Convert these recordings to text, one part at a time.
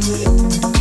you.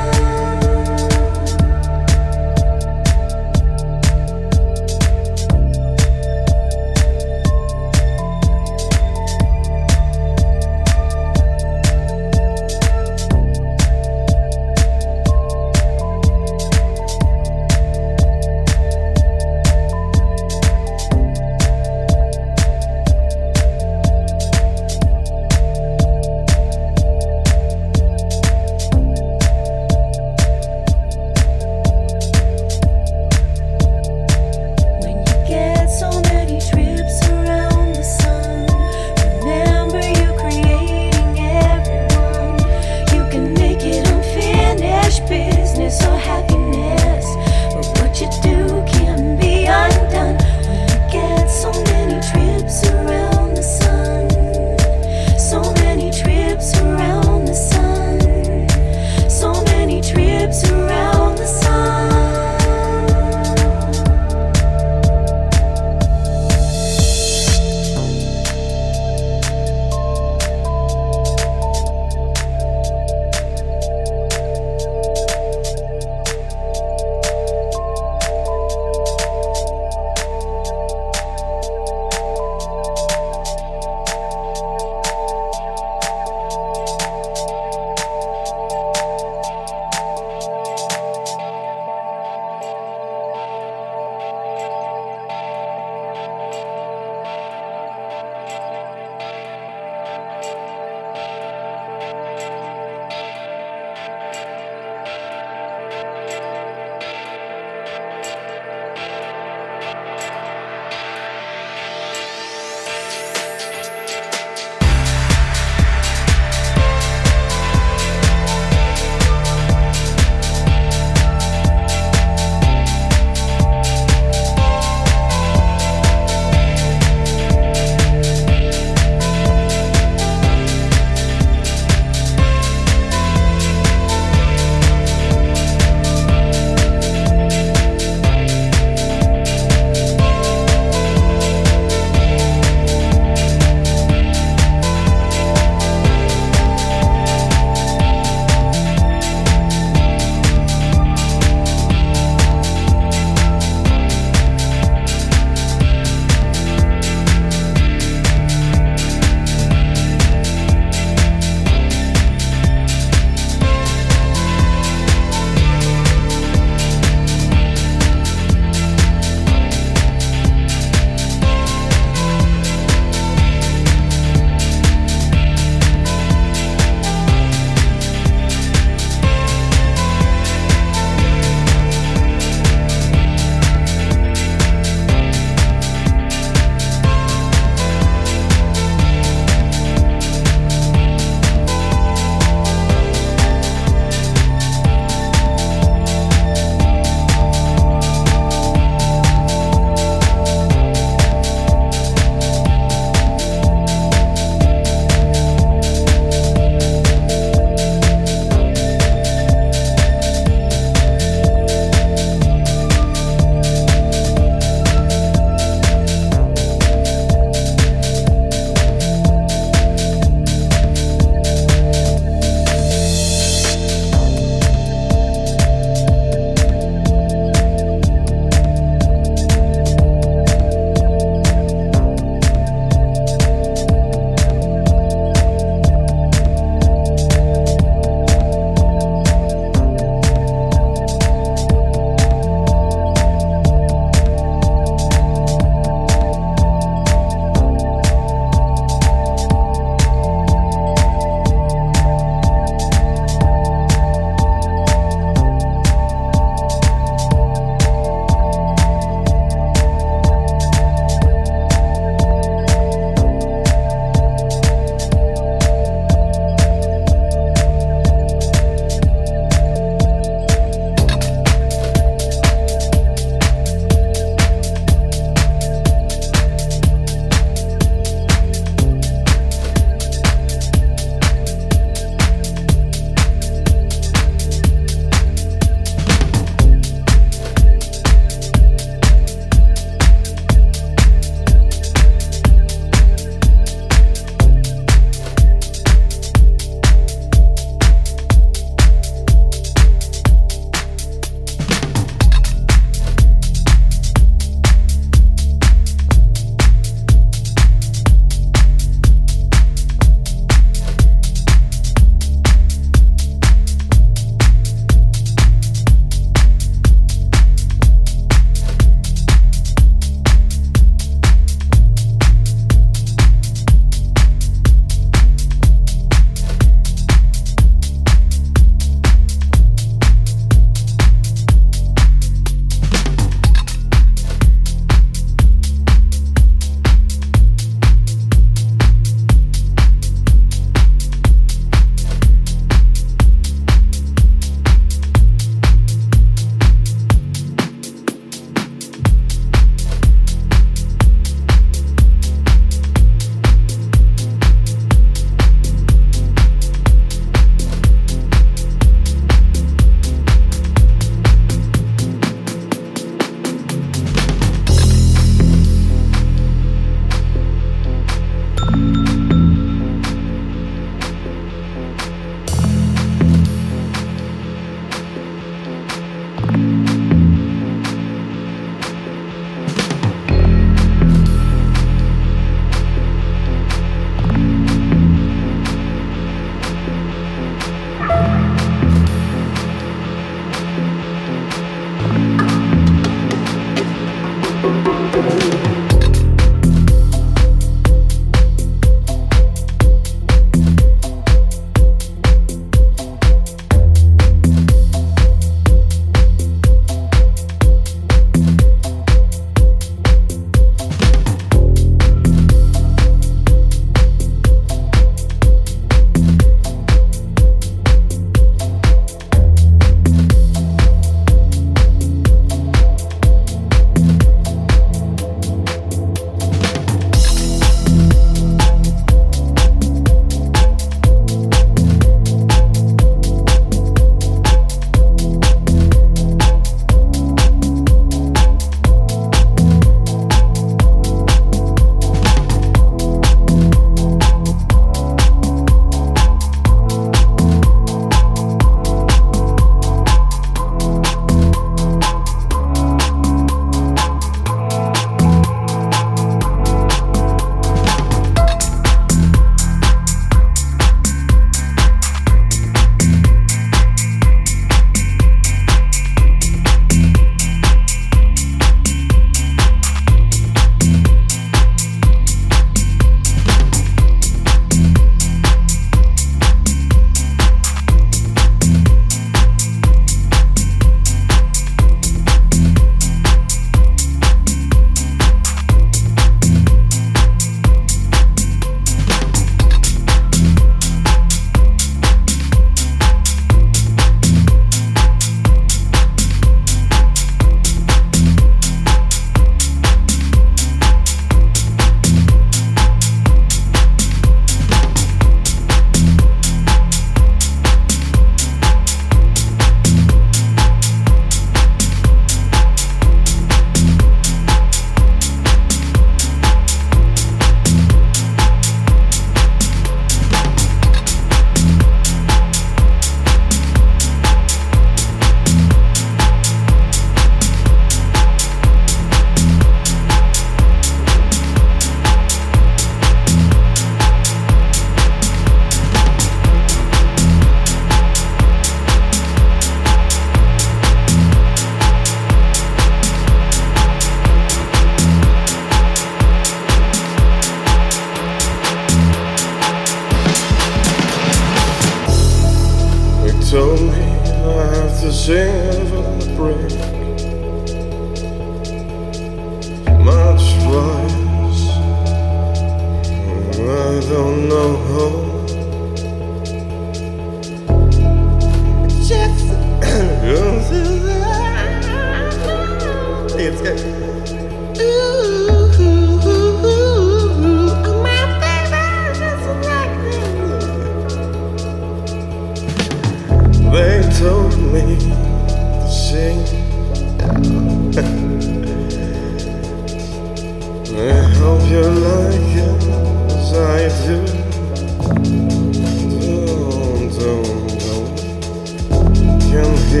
Don't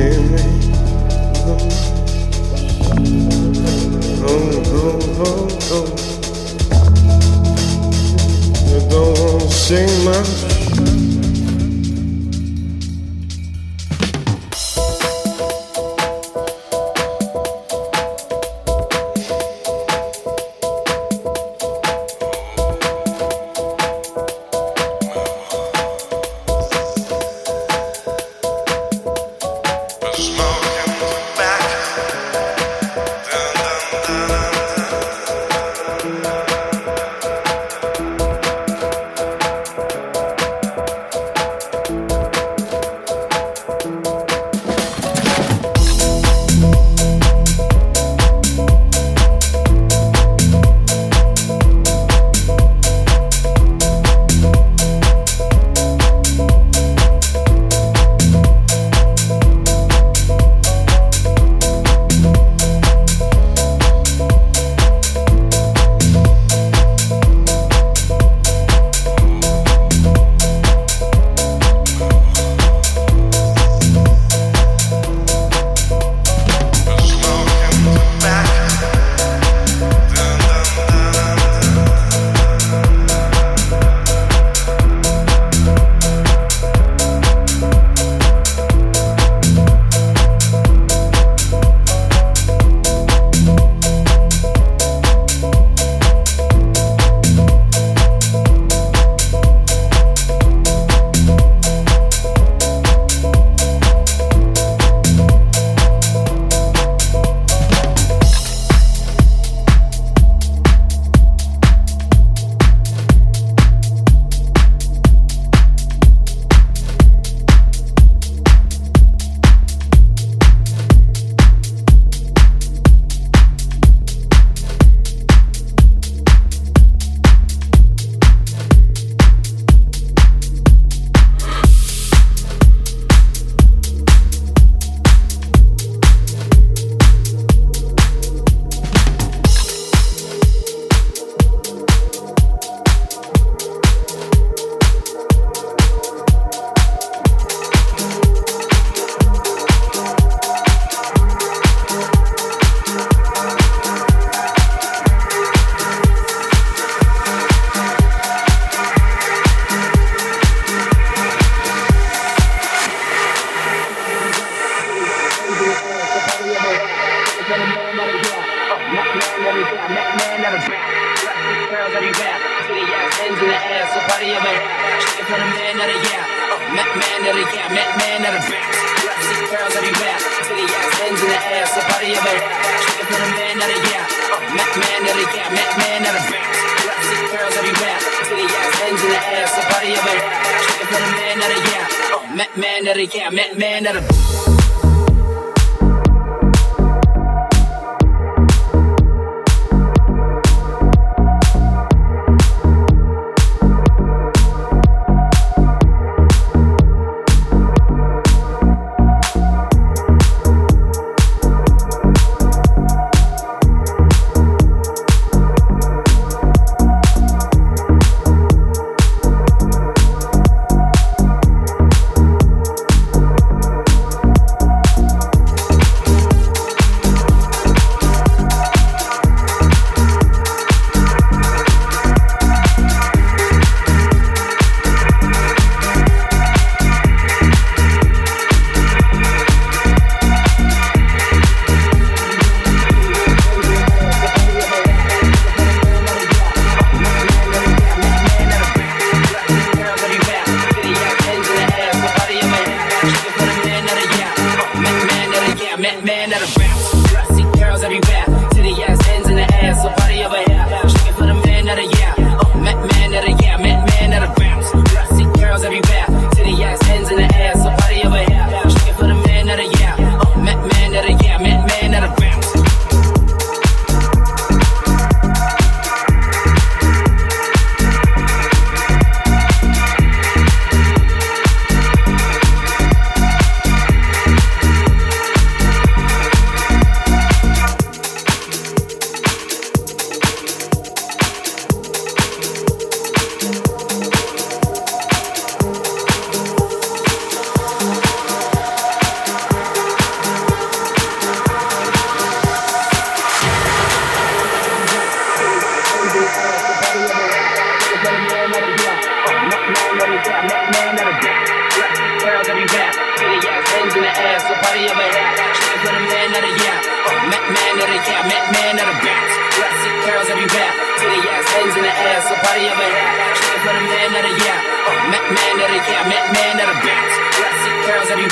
sing much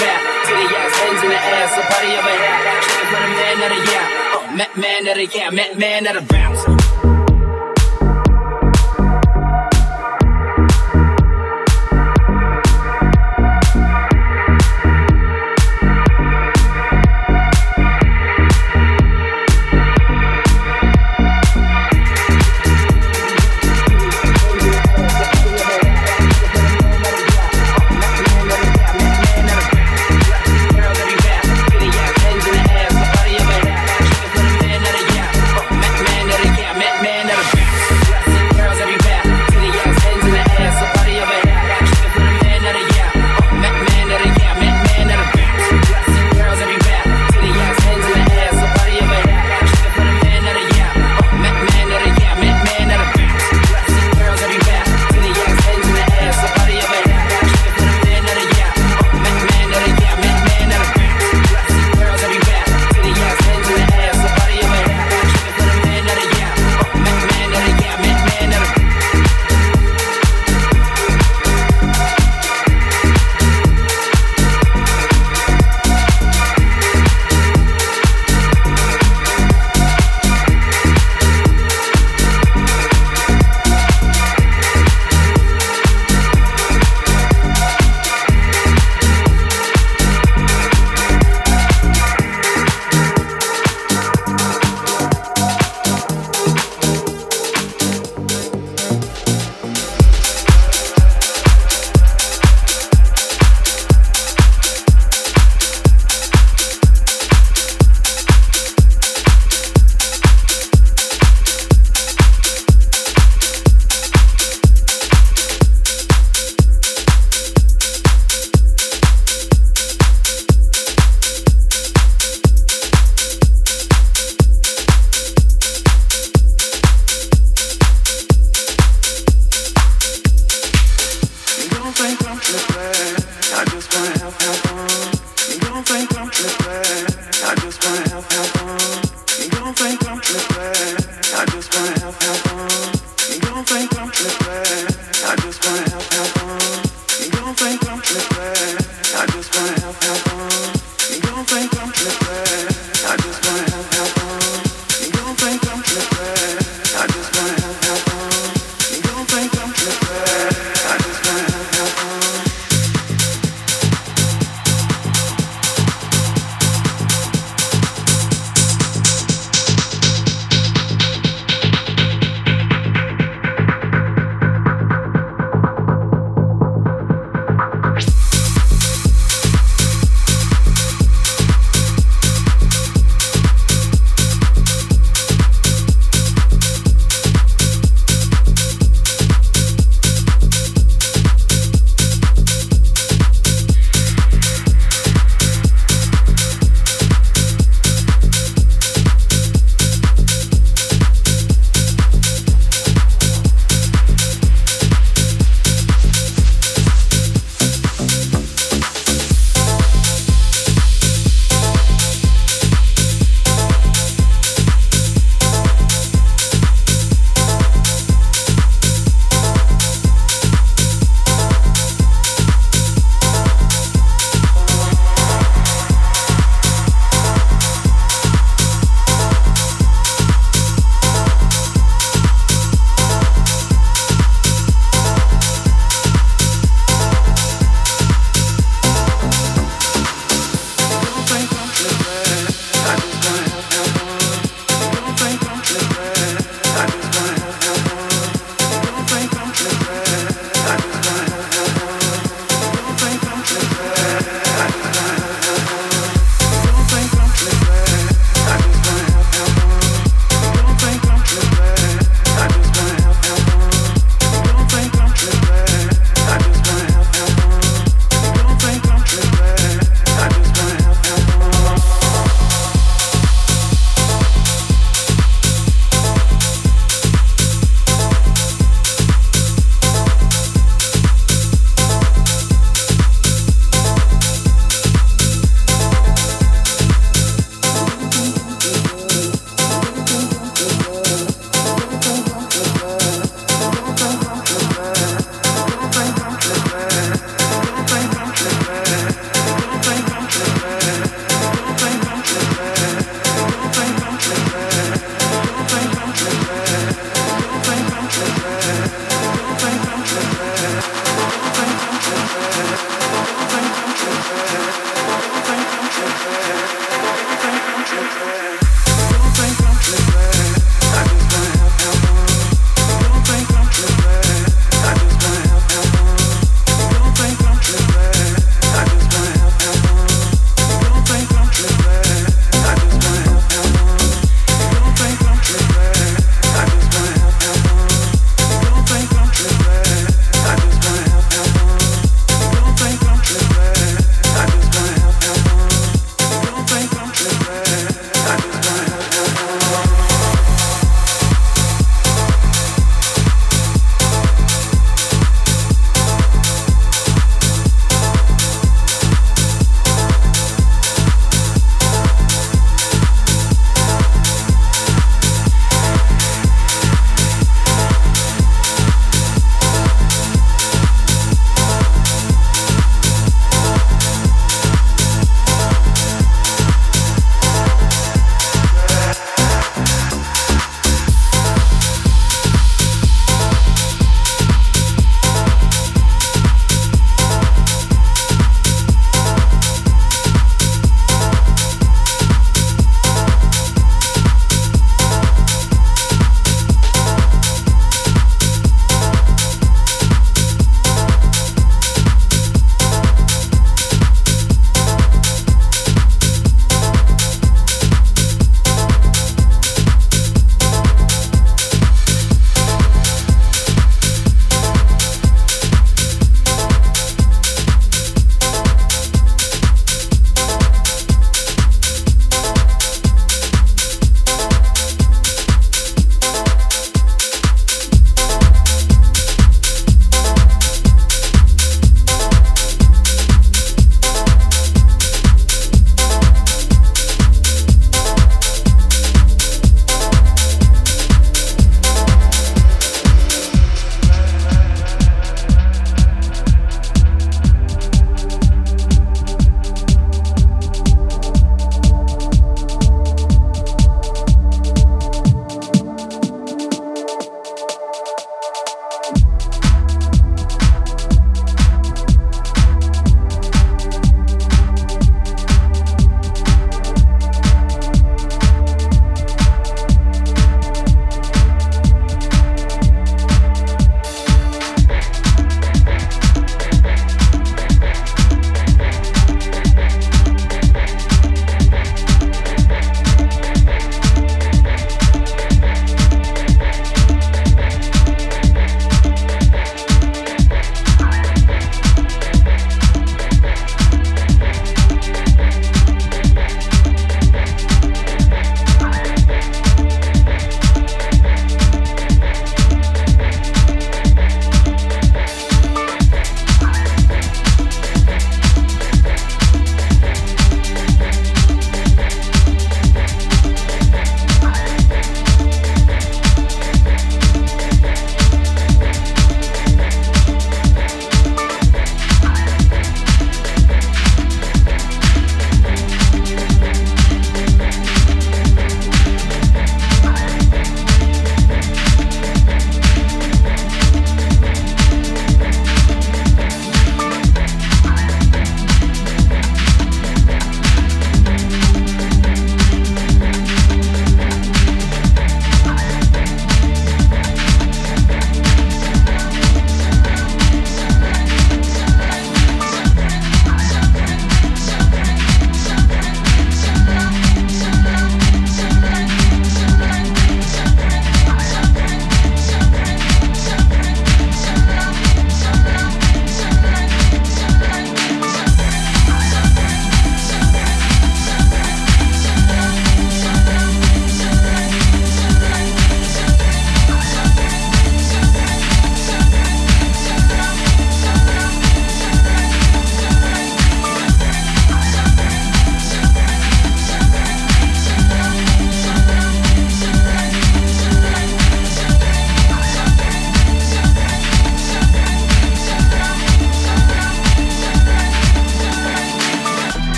back. the ass, hands in the ass, so party of a hat. Trying for the man of the. Oh, man, man of the year, uh, man, man of bounce.